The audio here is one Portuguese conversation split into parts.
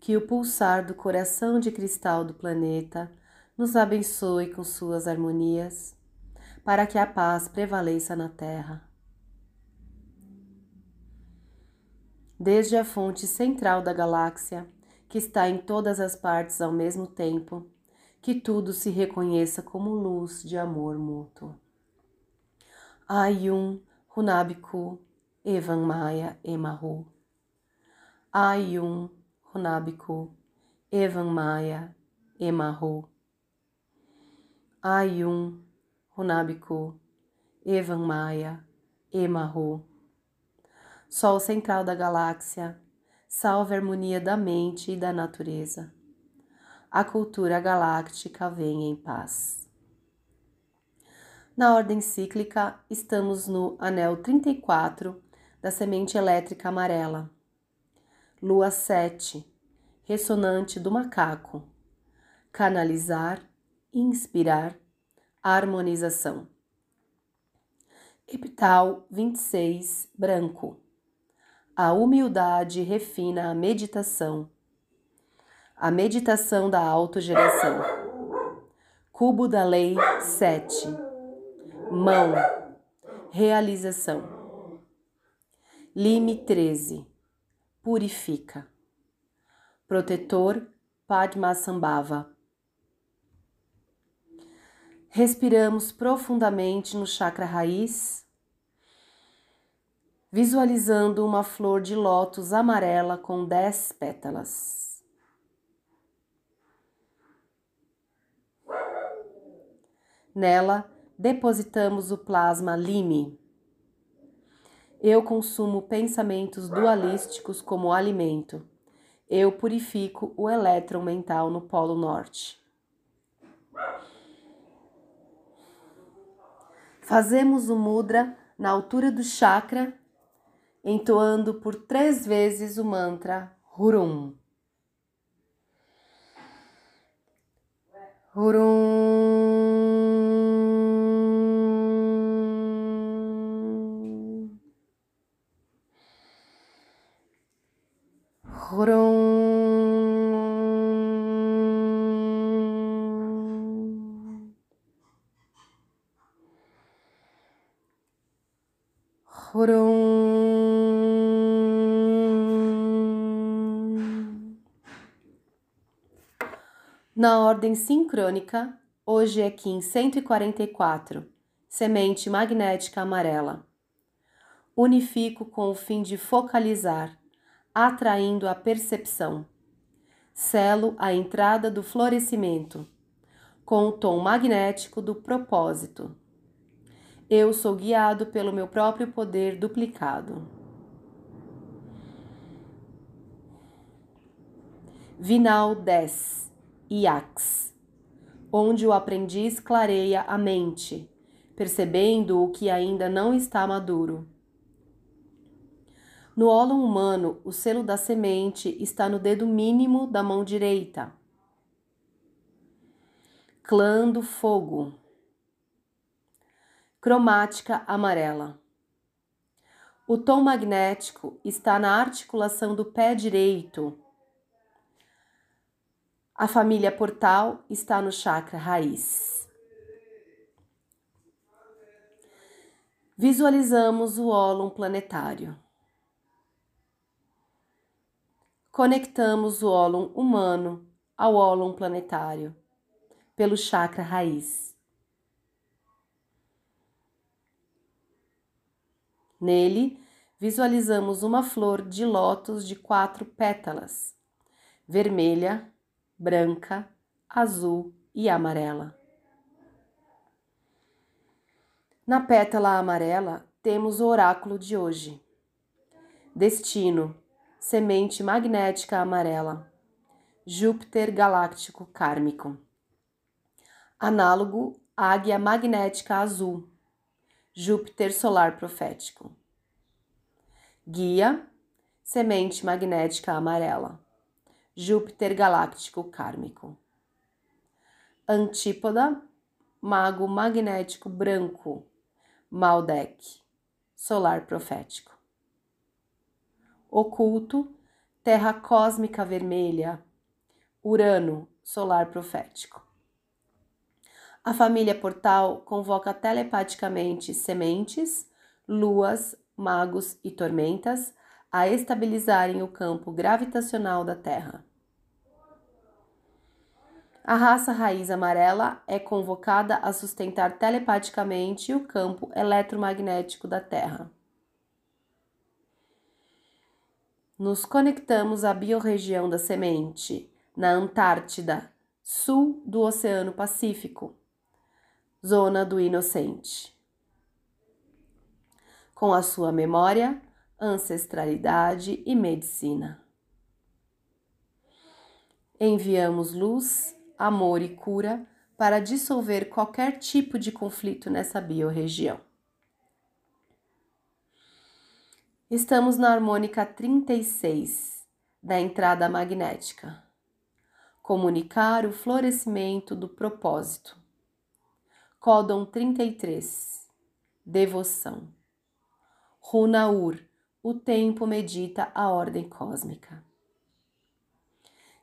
que o pulsar do coração de cristal do planeta nos abençoe com suas harmonias, para que a paz prevaleça na Terra. Desde a fonte central da galáxia, que está em todas as partes ao mesmo tempo, que tudo se reconheça como luz de amor mútuo. Ayum Hunabiku Evan Maya Emahu. Ayum Runabiku, Evan Maia, Emahu. Ayum, Runabiku, Evan Maia, Emahu. Sol central da galáxia, salve a harmonia da mente e da natureza. A cultura galáctica vem em paz. Na ordem cíclica, estamos no anel 34 da semente elétrica amarela Lua 7, ressonante do macaco. Canalizar, inspirar, harmonização. Epital 26, branco. A humildade refina a meditação. A meditação da autogeração. Cubo da lei 7. Mão. Realização. Lime 13 purifica. Protetor Padmasambhava. Respiramos profundamente no chakra raiz, visualizando uma flor de lótus amarela com dez pétalas. Nela depositamos o plasma Lime eu consumo pensamentos dualísticos como alimento. Eu purifico o elétron mental no Polo Norte. Fazemos o mudra na altura do chakra, entoando por três vezes o mantra Hurum. Hurum. Na ordem sincrônica, hoje é Kim 144, semente magnética amarela. Unifico com o fim de focalizar, atraindo a percepção. Selo a entrada do florescimento, com o tom magnético do propósito. Eu sou guiado pelo meu próprio poder duplicado. Vinal 10 Iax onde o aprendiz clareia a mente, percebendo o que ainda não está maduro. No ólon humano, o selo da semente está no dedo mínimo da mão direita. clã do fogo, cromática amarela. O tom magnético está na articulação do pé direito. A família portal está no chakra raiz. Visualizamos o ólon planetário. Conectamos o ólon humano ao ólon planetário pelo chakra raiz. Nele, visualizamos uma flor de lótus de quatro pétalas: vermelha, branca, azul e amarela. Na pétala amarela temos o oráculo de hoje. Destino, semente magnética amarela. Júpiter galáctico kármico análogo águia magnética azul, Júpiter solar profético. Guia, semente magnética amarela, Júpiter galáctico kármico. Antípoda, mago magnético branco, Maldek, solar profético. Oculto, terra cósmica vermelha, Urano, solar profético. A família Portal convoca telepaticamente sementes, luas, magos e tormentas a estabilizarem o campo gravitacional da Terra. A raça raiz amarela é convocada a sustentar telepaticamente o campo eletromagnético da Terra. Nos conectamos à biorregião da semente, na Antártida, sul do Oceano Pacífico zona do inocente. Com a sua memória, ancestralidade e medicina. Enviamos luz, amor e cura para dissolver qualquer tipo de conflito nessa biorregião. Estamos na harmônica 36 da entrada magnética. Comunicar o florescimento do propósito Códon 33 Devoção Runaur O tempo medita a ordem cósmica.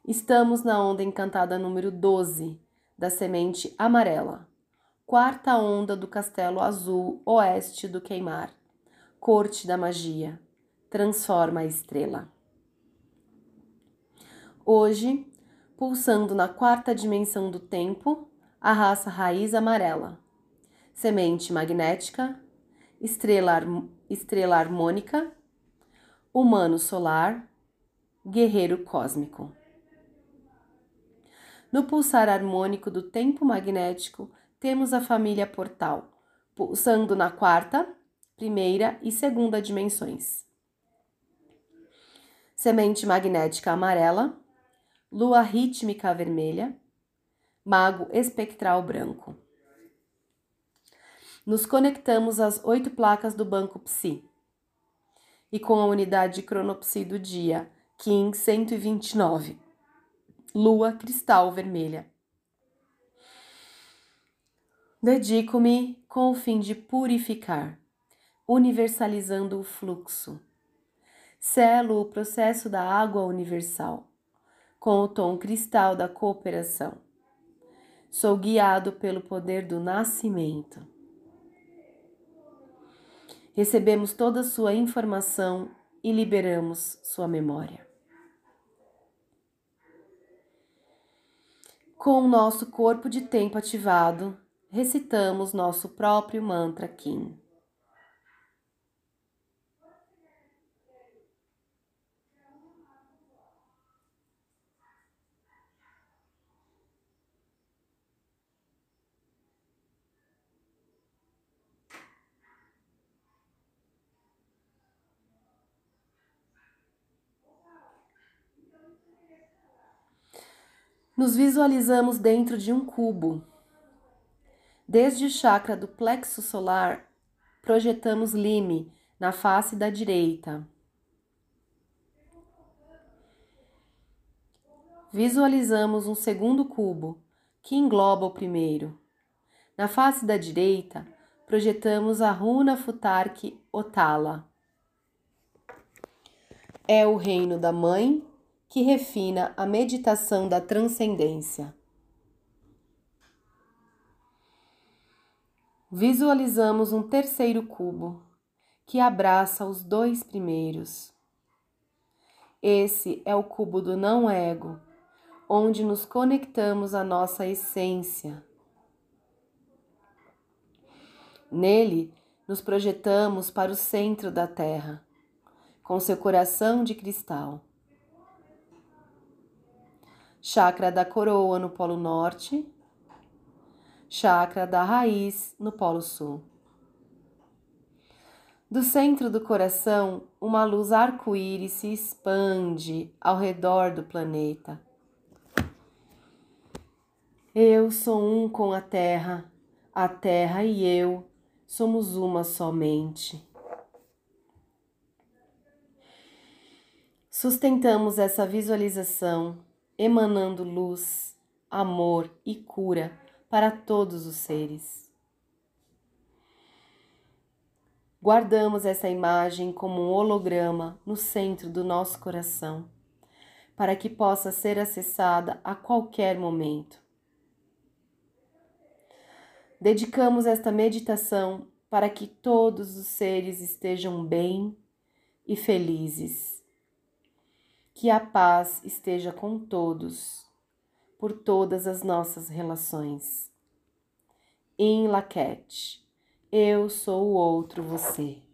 Estamos na onda encantada número 12 da semente amarela, quarta onda do castelo azul oeste do queimar, corte da magia, transforma a estrela. Hoje, pulsando na quarta dimensão do tempo, a raça raiz amarela, semente magnética, estrela, estrela harmônica, humano solar, guerreiro cósmico. No pulsar harmônico do tempo magnético, temos a família portal, pulsando na quarta, primeira e segunda dimensões. Semente magnética amarela, lua rítmica vermelha, mago espectral branco. Nos conectamos às oito placas do banco Psi e com a unidade cronopsi do dia, Kim 129, lua cristal vermelha. Dedico-me com o fim de purificar, universalizando o fluxo. Selo o processo da água universal, com o tom cristal da cooperação Sou guiado pelo poder do nascimento. Recebemos toda a sua informação e liberamos sua memória. Com o nosso corpo de tempo ativado, recitamos nosso próprio mantra Kim. Nos visualizamos dentro de um cubo. Desde o chakra do plexo solar, projetamos lime na face da direita. Visualizamos um segundo cubo que engloba o primeiro. Na face da direita, projetamos a runa Futark Otala. É o reino da mãe que refina a meditação da transcendência. Visualizamos um terceiro cubo que abraça os dois primeiros. Esse é o cubo do não-ego, onde nos conectamos à nossa essência. Nele, nos projetamos para o centro da Terra, com seu coração de cristal. Chakra da coroa no Polo Norte, chakra da raiz no Polo Sul. Do centro do coração, uma luz arco-íris se expande ao redor do planeta. Eu sou um com a Terra, a Terra e eu somos uma somente. Sustentamos essa visualização emanando luz, amor e cura para todos os seres. Guardamos essa imagem como um holograma no centro do nosso coração, para que possa ser acessada a qualquer momento. Dedicamos esta meditação para que todos os seres estejam bem e felizes. Que a paz esteja com todos, por todas as nossas relações. Em Laquete eu sou o outro você.